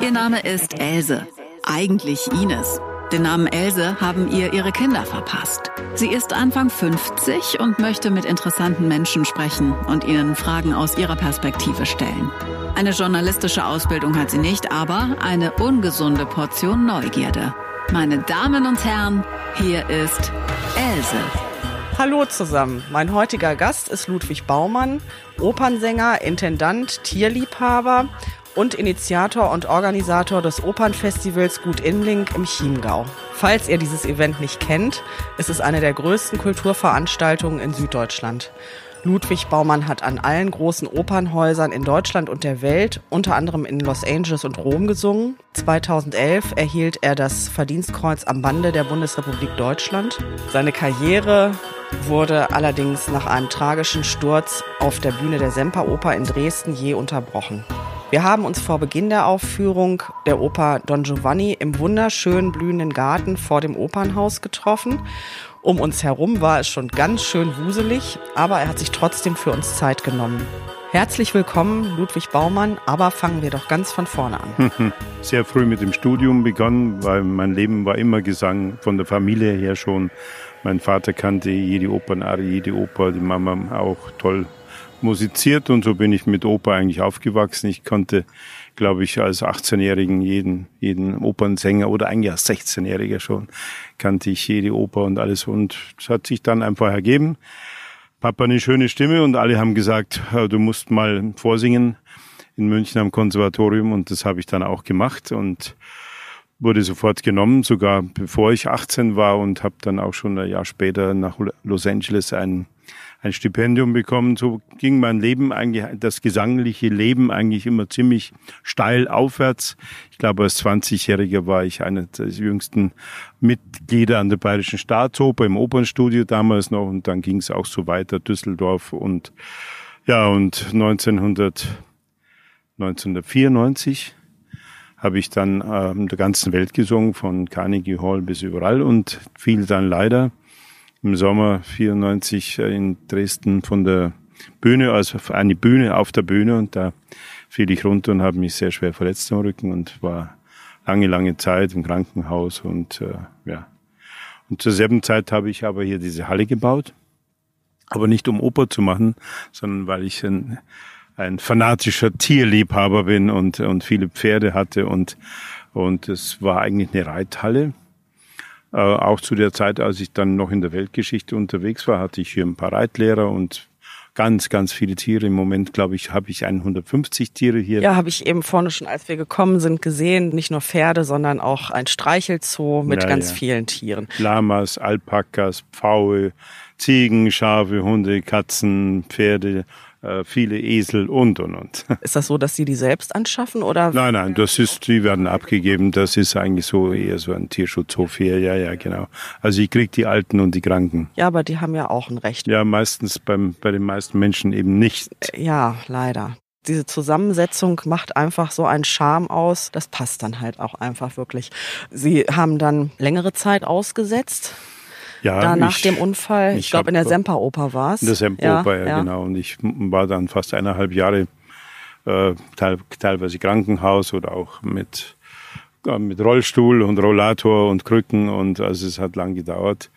Ihr Name ist Else, eigentlich Ines. Den Namen Else haben ihr ihre Kinder verpasst. Sie ist Anfang 50 und möchte mit interessanten Menschen sprechen und ihnen Fragen aus ihrer Perspektive stellen. Eine journalistische Ausbildung hat sie nicht, aber eine ungesunde Portion Neugierde. Meine Damen und Herren, hier ist Else. Hallo zusammen. Mein heutiger Gast ist Ludwig Baumann, Opernsänger, Intendant, Tierliebhaber und Initiator und Organisator des Opernfestivals Gut Inling im Chiemgau. Falls ihr dieses Event nicht kennt, ist es eine der größten Kulturveranstaltungen in Süddeutschland. Ludwig Baumann hat an allen großen Opernhäusern in Deutschland und der Welt, unter anderem in Los Angeles und Rom gesungen. 2011 erhielt er das Verdienstkreuz am Bande der Bundesrepublik Deutschland. Seine Karriere wurde allerdings nach einem tragischen Sturz auf der Bühne der Semperoper in Dresden je unterbrochen. Wir haben uns vor Beginn der Aufführung der Oper Don Giovanni im wunderschönen blühenden Garten vor dem Opernhaus getroffen. Um uns herum war es schon ganz schön wuselig, aber er hat sich trotzdem für uns Zeit genommen. Herzlich willkommen, Ludwig Baumann, aber fangen wir doch ganz von vorne an. Sehr früh mit dem Studium begonnen, weil mein Leben war immer Gesang, von der Familie her schon. Mein Vater kannte jede Opernarie, jede Oper, die Mama auch toll musiziert und so bin ich mit Oper eigentlich aufgewachsen. Ich konnte, glaube ich, als 18-Jährigen jeden, jeden Opernsänger oder eigentlich als 16-Jähriger schon kannte ich jede Oper und alles und es hat sich dann einfach ergeben. Papa eine schöne Stimme und alle haben gesagt, du musst mal vorsingen in München am Konservatorium und das habe ich dann auch gemacht und wurde sofort genommen, sogar bevor ich 18 war und habe dann auch schon ein Jahr später nach Los Angeles ein ein Stipendium bekommen. So ging mein Leben eigentlich, das gesangliche Leben eigentlich immer ziemlich steil aufwärts. Ich glaube, als 20-Jähriger war ich einer der jüngsten Mitglieder an der Bayerischen Staatsoper im Opernstudio damals noch und dann ging es auch so weiter, Düsseldorf und ja, und 1900, 1994 habe ich dann äh, der ganzen Welt gesungen, von Carnegie Hall bis überall und fiel dann leider im Sommer 94 äh, in Dresden von der Bühne, also eine Bühne auf der Bühne. Und da fiel ich runter und habe mich sehr schwer verletzt am Rücken und war lange, lange Zeit im Krankenhaus. Und äh, ja. Und zur selben Zeit habe ich aber hier diese Halle gebaut, aber nicht um Oper zu machen, sondern weil ich ein, ein fanatischer Tierliebhaber bin und, und viele Pferde hatte. Und, und es war eigentlich eine Reithalle äh, auch zu der Zeit, als ich dann noch in der Weltgeschichte unterwegs war, hatte ich hier ein paar Reitlehrer und ganz, ganz viele Tiere. Im Moment, glaube ich, habe ich 150 Tiere hier. Ja, habe ich eben vorne schon, als wir gekommen sind, gesehen. Nicht nur Pferde, sondern auch ein Streichelzoo mit ja, ganz ja. vielen Tieren. Lamas, Alpakas, Pfaue, Ziegen, Schafe, Hunde, Katzen, Pferde, viele Esel und und und. Ist das so, dass Sie die selbst anschaffen oder? Nein, nein, das ist, die werden abgegeben. Das ist eigentlich so eher so ein Tierschutzhof hier. Ja, ja, genau. Also ich krieg die Alten und die Kranken. Ja, aber die haben ja auch ein Recht. Ja, meistens beim, bei den meisten Menschen eben nicht. Ja, leider diese Zusammensetzung macht einfach so einen Charme aus. Das passt dann halt auch einfach wirklich. Sie haben dann längere Zeit ausgesetzt. Ja, da nach ich, dem Unfall, ich, ich glaube in der Semperoper war es. In der Semperoper, ja, ja, genau. Und ich war dann fast eineinhalb Jahre äh, teil, teilweise Krankenhaus oder auch mit, äh, mit Rollstuhl und Rollator und Krücken und also es hat lang gedauert.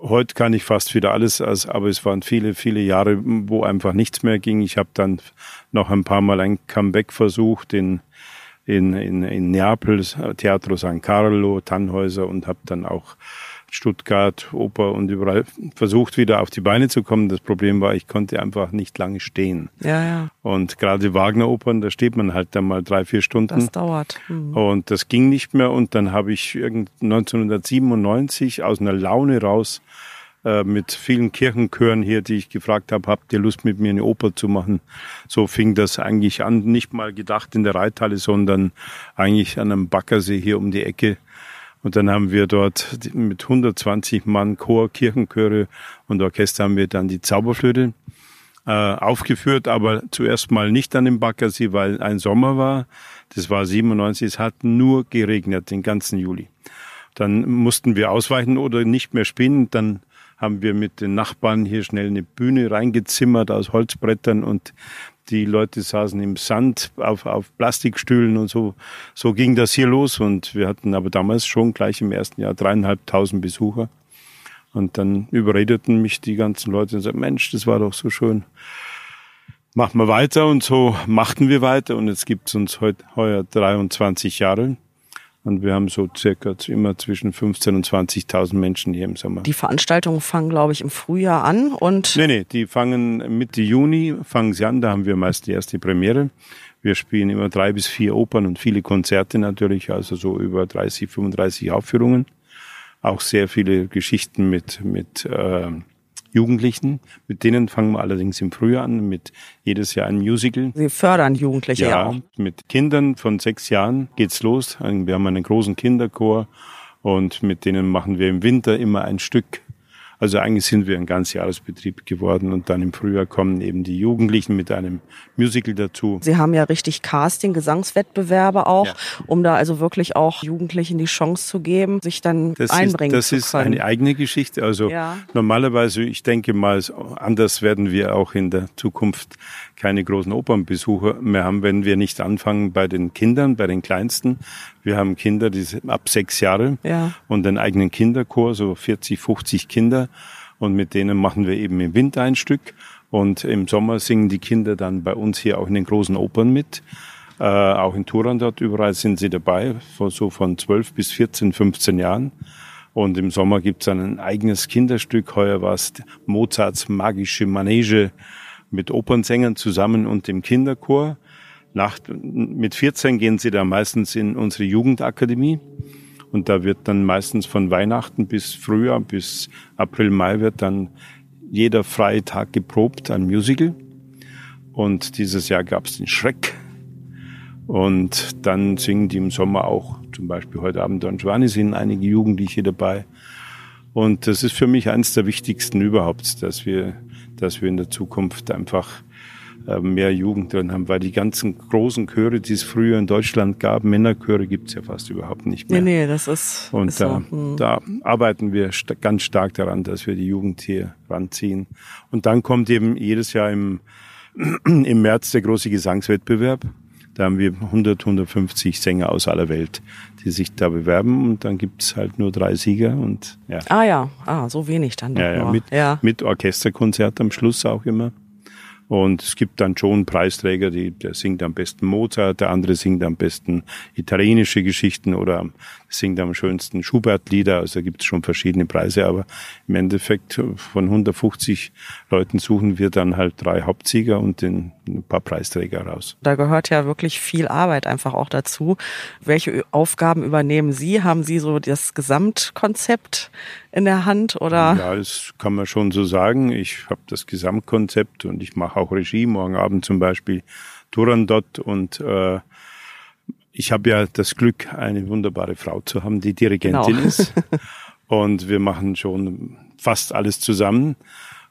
Heute kann ich fast wieder alles, also, aber es waren viele, viele Jahre, wo einfach nichts mehr ging. Ich habe dann noch ein paar Mal ein Comeback versucht in, in, in, in Neapel, Teatro San Carlo, Tannhäuser und habe dann auch Stuttgart, Oper und überall versucht wieder auf die Beine zu kommen. Das Problem war, ich konnte einfach nicht lange stehen. Ja, ja. Und gerade Wagner-Opern, da steht man halt dann mal drei, vier Stunden. Das dauert. Mhm. Und das ging nicht mehr. Und dann habe ich 1997 aus einer Laune raus äh, mit vielen Kirchenchören hier, die ich gefragt habe, habt ihr Lust mit mir eine Oper zu machen? So fing das eigentlich an, nicht mal gedacht in der Reithalle, sondern eigentlich an einem Baggersee hier um die Ecke und dann haben wir dort mit 120 Mann Chor, Kirchenchöre und Orchester haben wir dann die Zauberflöte äh, aufgeführt, aber zuerst mal nicht an dem Baggersee, weil ein Sommer war. Das war 97, es hat nur geregnet den ganzen Juli. Dann mussten wir ausweichen oder nicht mehr spielen. Dann haben wir mit den Nachbarn hier schnell eine Bühne reingezimmert aus Holzbrettern und die Leute saßen im Sand auf, auf Plastikstühlen und so. So ging das hier los und wir hatten aber damals schon gleich im ersten Jahr dreieinhalbtausend Besucher. Und dann überredeten mich die ganzen Leute und sagten, Mensch, das war doch so schön. Machen wir weiter und so machten wir weiter und jetzt gibt's uns heute heuer 23 Jahre. Und wir haben so circa immer zwischen 15.000 und 20.000 Menschen hier im Sommer. Die Veranstaltungen fangen, glaube ich, im Frühjahr an und. Nee, nee, die fangen Mitte Juni, fangen sie an, da haben wir meist die erste Premiere. Wir spielen immer drei bis vier Opern und viele Konzerte natürlich, also so über 30, 35 Aufführungen. Auch sehr viele Geschichten mit, mit äh, Jugendlichen. Mit denen fangen wir allerdings im Frühjahr an, mit jedes Jahr ein Musical. Sie fördern Jugendliche ja, auch. Mit Kindern von sechs Jahren geht's los. Wir haben einen großen Kinderchor und mit denen machen wir im Winter immer ein Stück also eigentlich sind wir ein ganz Jahresbetrieb geworden und dann im Frühjahr kommen eben die Jugendlichen mit einem Musical dazu. Sie haben ja richtig Casting, Gesangswettbewerbe auch, ja. um da also wirklich auch Jugendlichen die Chance zu geben, sich dann das einbringen ist, das zu können. Das ist eine eigene Geschichte. Also ja. normalerweise, ich denke mal, anders werden wir auch in der Zukunft keine großen Opernbesucher mehr haben, wenn wir nicht anfangen bei den Kindern, bei den Kleinsten. Wir haben Kinder, die sind ab sechs Jahre ja. und einen eigenen Kinderchor, so 40, 50 Kinder. Und mit denen machen wir eben im Winter ein Stück. Und im Sommer singen die Kinder dann bei uns hier auch in den großen Opern mit. Äh, auch in Turandot, überall sind sie dabei, so von 12 bis 14, 15 Jahren. Und im Sommer gibt's dann ein eigenes Kinderstück. Heuer war es Mozarts magische Manege mit Opernsängern zusammen und dem Kinderchor. Nach, mit 14 gehen sie da meistens in unsere Jugendakademie. Und da wird dann meistens von Weihnachten bis Frühjahr, bis April, Mai wird dann jeder freie Tag geprobt, ein Musical. Und dieses Jahr gab es den Schreck. Und dann singen die im Sommer auch, zum Beispiel heute Abend Don Giovanni sind einige Jugendliche dabei. Und das ist für mich eines der wichtigsten überhaupt, dass wir dass wir in der Zukunft einfach mehr Jugend drin haben, weil die ganzen großen Chöre, die es früher in Deutschland gab, Männerchöre gibt's ja fast überhaupt nicht mehr. Nee, nee, das ist. Und ist da, so. hm. da arbeiten wir st ganz stark daran, dass wir die Jugend hier ranziehen. Und dann kommt eben jedes Jahr im, im März der große Gesangswettbewerb. Da haben wir 100, 150 Sänger aus aller Welt, die sich da bewerben und dann gibt's halt nur drei Sieger und ja. Ah ja, ah, so wenig dann ja, ja, mit, ja. mit Orchesterkonzert am Schluss auch immer. Und es gibt dann schon Preisträger, die, der singt am besten Mozart, der andere singt am besten italienische Geschichten oder singt am schönsten Schubert-Lieder. Also da gibt es schon verschiedene Preise, aber im Endeffekt von 150 Leuten suchen wir dann halt drei Hauptsieger und den, ein paar Preisträger raus. Da gehört ja wirklich viel Arbeit einfach auch dazu. Welche Aufgaben übernehmen Sie? Haben Sie so das Gesamtkonzept in der Hand oder? Ja, das kann man schon so sagen. Ich habe das Gesamtkonzept und ich mache auch Regie. Morgen Abend zum Beispiel Turandot und äh, ich habe ja das Glück, eine wunderbare Frau zu haben, die Dirigentin genau. ist. Und wir machen schon fast alles zusammen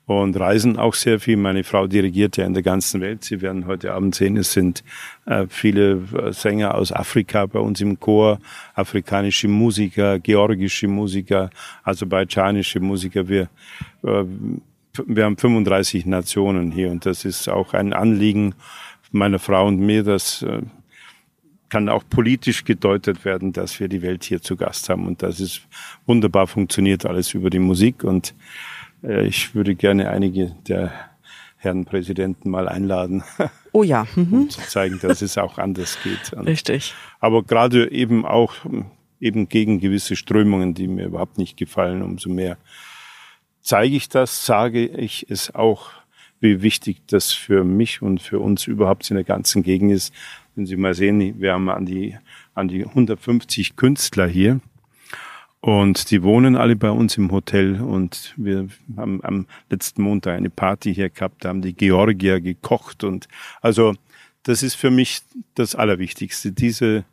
und reisen auch sehr viel. Meine Frau dirigiert ja in der ganzen Welt. Sie werden heute Abend sehen, es sind äh, viele Sänger aus Afrika bei uns im Chor, afrikanische Musiker, georgische Musiker, aserbaidschanische Musiker. Wir, äh, wir haben 35 Nationen hier und das ist auch ein Anliegen meiner Frau und mir, dass äh, kann auch politisch gedeutet werden, dass wir die Welt hier zu Gast haben und das ist wunderbar funktioniert alles über die Musik und äh, ich würde gerne einige der Herren Präsidenten mal einladen. Oh ja. Mhm. Um zu zeigen, dass es auch anders geht. Und Richtig. Aber gerade eben auch eben gegen gewisse Strömungen, die mir überhaupt nicht gefallen, umso mehr zeige ich das, sage ich es auch, wie wichtig das für mich und für uns überhaupt in der ganzen Gegend ist. Wenn Sie mal sehen, wir haben an die, an die 150 Künstler hier und die wohnen alle bei uns im Hotel und wir haben am letzten Montag eine Party hier gehabt, da haben die Georgier gekocht und also das ist für mich das Allerwichtigste, diese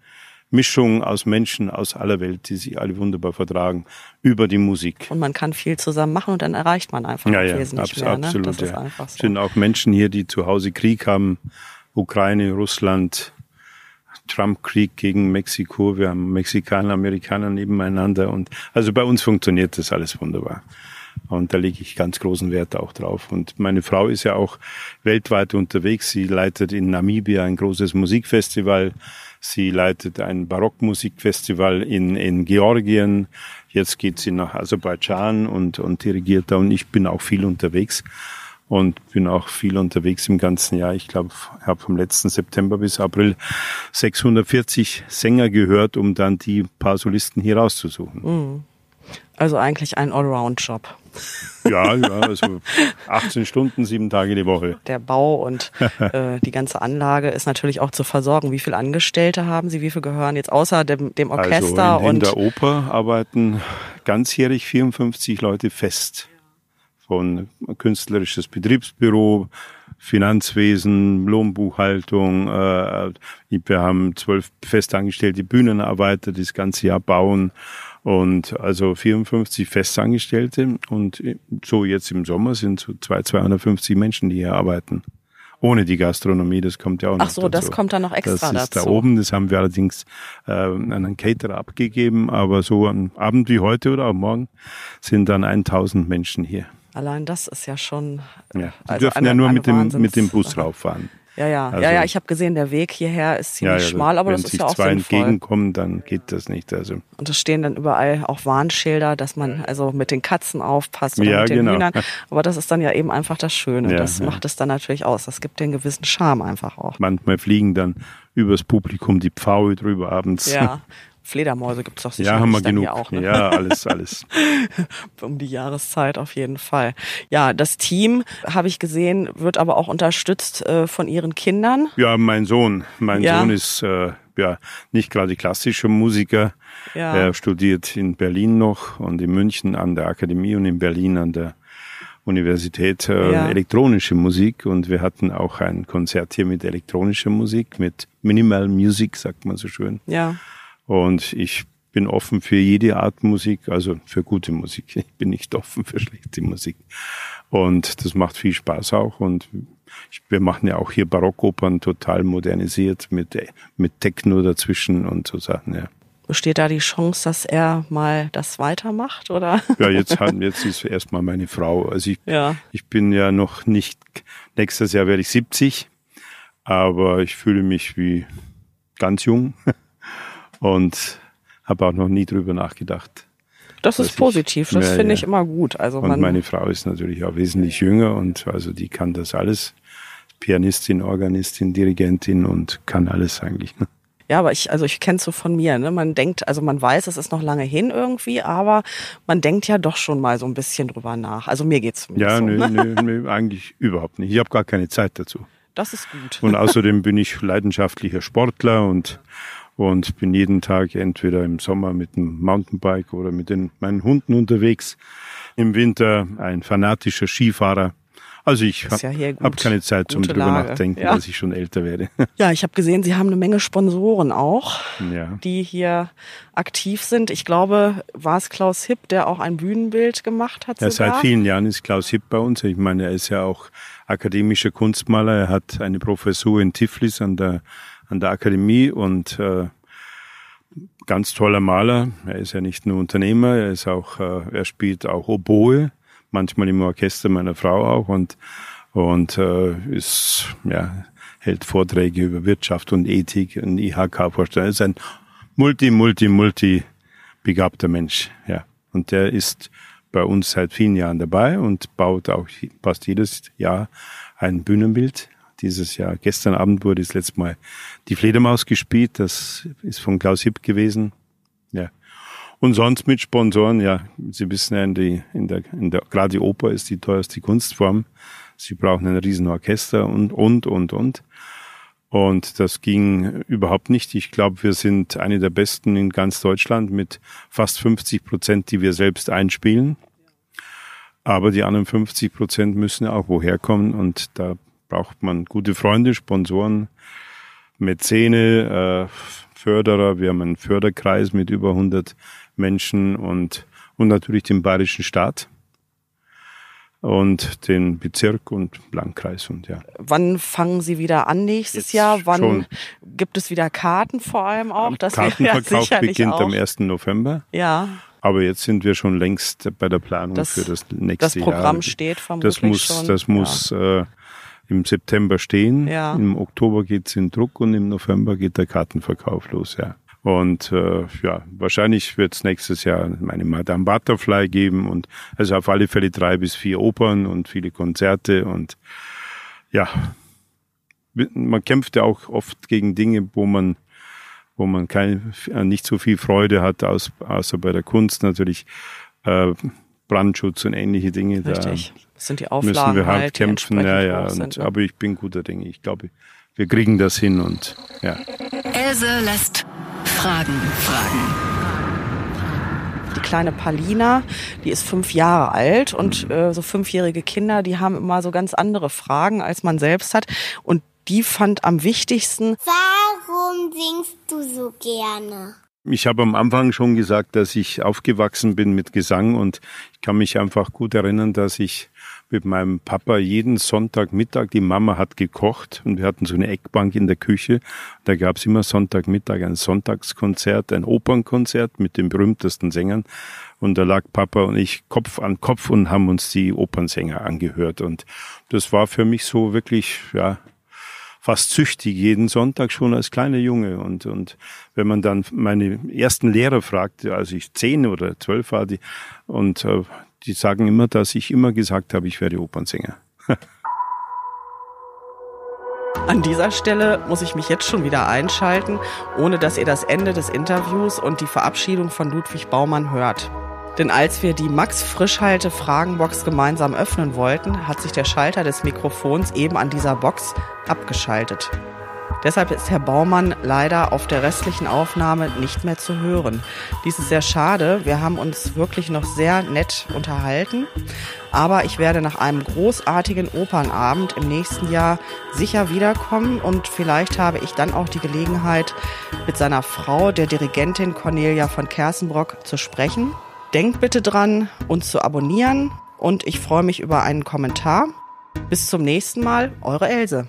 Mischung aus Menschen aus aller Welt, die sich alle wunderbar vertragen, über die Musik. Und man kann viel zusammen machen und dann erreicht man einfach ja, ja, wesentlich abs mehr. Ne? Absolut, das ist ja. einfach so. Es sind auch Menschen hier, die zu Hause Krieg haben, Ukraine, Russland, Trump-Krieg gegen Mexiko. Wir haben Mexikaner, Amerikaner nebeneinander und also bei uns funktioniert das alles wunderbar. Und da lege ich ganz großen Wert auch drauf. Und meine Frau ist ja auch weltweit unterwegs. Sie leitet in Namibia ein großes Musikfestival. Sie leitet ein Barockmusikfestival in, in Georgien. Jetzt geht sie nach Aserbaidschan und, und dirigiert da. Und ich bin auch viel unterwegs und bin auch viel unterwegs im ganzen Jahr. Ich glaube, ich habe vom letzten September bis April 640 Sänger gehört, um dann die paar Solisten hier rauszusuchen. Mhm. Also eigentlich ein Allround-Job. Ja, ja, also 18 Stunden, sieben Tage die Woche. Der Bau und äh, die ganze Anlage ist natürlich auch zu versorgen. Wie viele Angestellte haben Sie? Wie viele gehören jetzt außer dem, dem Orchester? Also in, in und der Oper arbeiten ganzjährig 54 Leute fest. Von künstlerisches Betriebsbüro, Finanzwesen, Lohnbuchhaltung. Äh, wir haben zwölf festangestellte Bühnenarbeiter, die das ganze Jahr bauen. Und also 54 Festangestellte und so jetzt im Sommer sind so 250 Menschen, die hier arbeiten. Ohne die Gastronomie, das kommt ja auch noch Ach so, dazu. das kommt dann noch extra das ist dazu. da oben, das haben wir allerdings äh, an einen Caterer abgegeben, aber so am Abend wie heute oder auch morgen sind dann 1000 Menschen hier. Allein das ist ja schon. Ja, die also dürfen eine, ja nur mit dem, mit dem Bus rauffahren. Ja, ja, also, ja, ja, ich habe gesehen, der Weg hierher ist ziemlich ja, ja, schmal, aber das ist ja auch zwei sinnvoll. entgegenkommen, dann geht das nicht. Also. Und es stehen dann überall auch Warnschilder, dass man also mit den Katzen aufpasst oder ja, mit den genau. Hühnern. Aber das ist dann ja eben einfach das Schöne. Ja, das macht es dann natürlich aus. Das gibt den gewissen Charme einfach auch. Manchmal fliegen dann übers Publikum die Pfaue drüber abends. Ja. Fledermäuse gibt's doch sicherlich Ja, haben wir genug. auch. Ne? Ja, alles, alles. um die Jahreszeit auf jeden Fall. Ja, das Team, habe ich gesehen, wird aber auch unterstützt äh, von ihren Kindern. Ja, mein Sohn. Mein Ja. Sohn ist äh, ja nicht gerade klassischer Musiker. Ja. Er studiert in Berlin noch und in München an der Akademie und in Berlin an der Universität äh, Ja. elektronische Musik und wir hatten auch ein Konzert hier mit elektronischer Musik, mit Minimal Music, sagt man so schön. Ja. Und ich bin offen für jede Art Musik, also für gute Musik. Ich bin nicht offen für schlechte Musik. Und das macht viel Spaß auch. Und wir machen ja auch hier Barockopern total modernisiert mit, mit Techno dazwischen und so Sachen, ja. Besteht da die Chance, dass er mal das weitermacht, oder? Ja, jetzt, haben, jetzt ist erstmal meine Frau. Also ich, Ja. ich bin ja noch nicht, nächstes Jahr werde ich 70, aber ich fühle mich wie ganz jung und habe auch noch nie drüber nachgedacht. Das ist ich. positiv. Das Ja, finde ja. ich immer gut. Also Und meine Frau ist natürlich auch wesentlich jünger und also die kann das alles. Pianistin, Organistin, Dirigentin und kann alles eigentlich. Ne? ja, aber ich, also ich kenne so von mir, ne? Man denkt, also man weiß, es ist noch lange hin irgendwie, aber man denkt ja doch schon mal so ein bisschen drüber nach. Also mir geht's zumindest Ja, so. nö, ne? nö, nö, eigentlich überhaupt nicht. Ich habe gar keine Zeit dazu. Das ist gut. Und außerdem bin ich leidenschaftlicher Sportler und, und bin jeden Tag entweder im Sommer mit dem Mountainbike oder mit den, meinen Hunden unterwegs. Im Winter ein fanatischer Skifahrer. Also ich ja habe gut. hab keine Zeit zum drüber Lage. nachdenken, Ja. dass ich schon älter werde. Ja, ich habe gesehen, Sie haben eine Menge Sponsoren auch, ja. die hier aktiv sind. Ich glaube, war es Klaus Hipp, der auch ein Bühnenbild gemacht hat Ja, sogar? seit vielen Jahren ist Klaus Hipp bei uns. Ich meine, er ist ja auch akademischer Kunstmaler. Er hat eine Professur in Tiflis an der, an der Akademie und äh, ganz toller Maler. Er ist ja nicht nur Unternehmer, er ist auch, äh, er spielt auch Oboe, manchmal im Orchester meiner Frau auch und und äh, ist ja hält Vorträge über Wirtschaft und Ethik und IHK-Vorstellung. Er ist ein multi, multi, multi begabter Mensch, ja. Und der ist bei uns seit vielen Jahren dabei und baut auch fast jedes Jahr ein Bühnenbild. Dieses Jahr, gestern Abend wurde das letzte Mal die Fledermaus gespielt. Das ist von Klaus Hipp gewesen. Ja. Und sonst mit Sponsoren, ja, Sie wissen ja, in, die, in der, in der, gerade die Oper ist die teuerste Kunstform. Sie brauchen ein riesen Orchester und, und, und, und. Und das ging überhaupt nicht. Ich glaube, wir sind eine der besten in ganz Deutschland mit fast 50 Prozent, die wir selbst einspielen. Aber die anderen 50 Prozent müssen auch woher kommen und da braucht man gute Freunde, Sponsoren, Mäzene, äh, Förderer. Wir haben einen Förderkreis mit über 100 Menschen und, und natürlich den bayerischen Staat und den Bezirk und Landkreis und ja. Wann fangen Sie wieder an nächstes Jetzt Jahr? Wann schon. gibt es wieder Karten vor allem auch? Das ja Kartenverkauf sicherlich beginnt auch. am 1. November. Ja, Aber jetzt sind wir schon längst bei der Planung Das- für das nächste Das Programm Jahr. steht vermutlich Das muss, schon. das muss äh, im September stehen. Ja. Im Oktober geht's in Druck und im November geht der Kartenverkauf los, ja. Und äh, ja, wahrscheinlich wird's nächstes Jahr meine Madame Butterfly geben und also auf alle Fälle drei bis vier Opern und viele Konzerte und ja, man kämpft ja auch oft gegen Dinge, wo man wo man kein, nicht so viel Freude hat, aus, außer bei der Kunst natürlich äh, Brandschutz und ähnliche Dinge. Richtig. Das sind die Da Auflagen müssen wir hart halt, die kämpfen. Ja, ja. Und, sind, ne? Aber ich bin guter Dinge. Ich glaube, wir kriegen das hin und ja. Else lässt Fragen fragen. Die kleine Palina, die ist fünf Jahre alt und Mhm. äh, so fünfjährige Kinder, die haben immer so ganz andere Fragen, als man selbst hat. Und die fand am wichtigsten, Warum singst du so gerne? Ich habe am Anfang schon gesagt, dass ich aufgewachsen bin mit Gesang und ich kann mich einfach gut erinnern, dass ich mit meinem Papa jeden Sonntagmittag, die Mama hat gekocht und wir hatten so eine Eckbank in der Küche. Da gab es immer Sonntagmittag ein Sonntagskonzert, ein Opernkonzert mit den berühmtesten Sängern. Und da lag Papa und ich Kopf an Kopf und haben uns die Opernsänger angehört. Und das war für mich so wirklich, ja, fast süchtig, jeden Sonntag schon als kleiner Junge. Und, und wenn man dann meine ersten Lehrer fragte, als ich zehn oder zwölf war, die, und äh, die sagen immer, dass ich immer gesagt habe, ich werde Opernsänger. An dieser Stelle muss ich mich jetzt schon wieder einschalten, ohne dass ihr das Ende des Interviews und die Verabschiedung von Ludwig Baumann hört. Denn als wir die Max Frischhalte Fragenbox gemeinsam öffnen wollten, hat sich der Schalter des Mikrofons eben an dieser Box abgeschaltet. Deshalb ist Herr Baumann leider auf der restlichen Aufnahme nicht mehr zu hören. Dies ist sehr schade. Wir haben uns wirklich noch sehr nett unterhalten. Aber ich werde nach einem großartigen Opernabend im nächsten Jahr sicher wiederkommen und vielleicht habe ich dann auch die Gelegenheit, mit seiner Frau, der Dirigentin Cornelia von Kersenbrock, zu sprechen. Denkt bitte dran, uns zu abonnieren und ich freue mich über einen Kommentar. Bis zum nächsten Mal, eure Else.